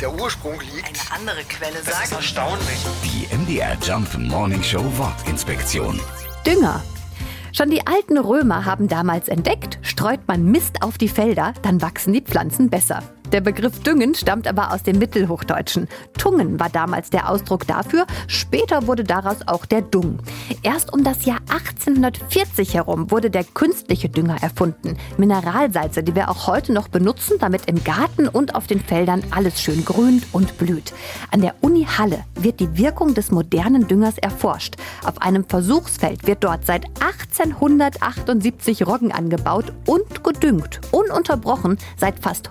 der Ursprung liegt. Eine andere Quelle Das ist sagt. erstaunlich. Die MDR Jump Morning Show Wortinspektion. Dünger. Schon die alten Römer haben damals entdeckt, streut man Mist auf die Felder, dann wachsen die Pflanzen besser. Der Begriff Düngen stammt aber aus dem Mittelhochdeutschen. Tungen war damals der Ausdruck dafür, später wurde daraus auch der Dung. Erst um das Jahr 1840 herum wurde der künstliche Dünger erfunden. Mineralsalze, die wir auch heute noch benutzen, damit im Garten und auf den Feldern alles schön grünt und blüht. An der Uni Halle wird die Wirkung des modernen Düngers erforscht. Auf einem Versuchsfeld wird dort seit 1878 Roggen angebaut und gedüngt. Ununterbrochen seit fast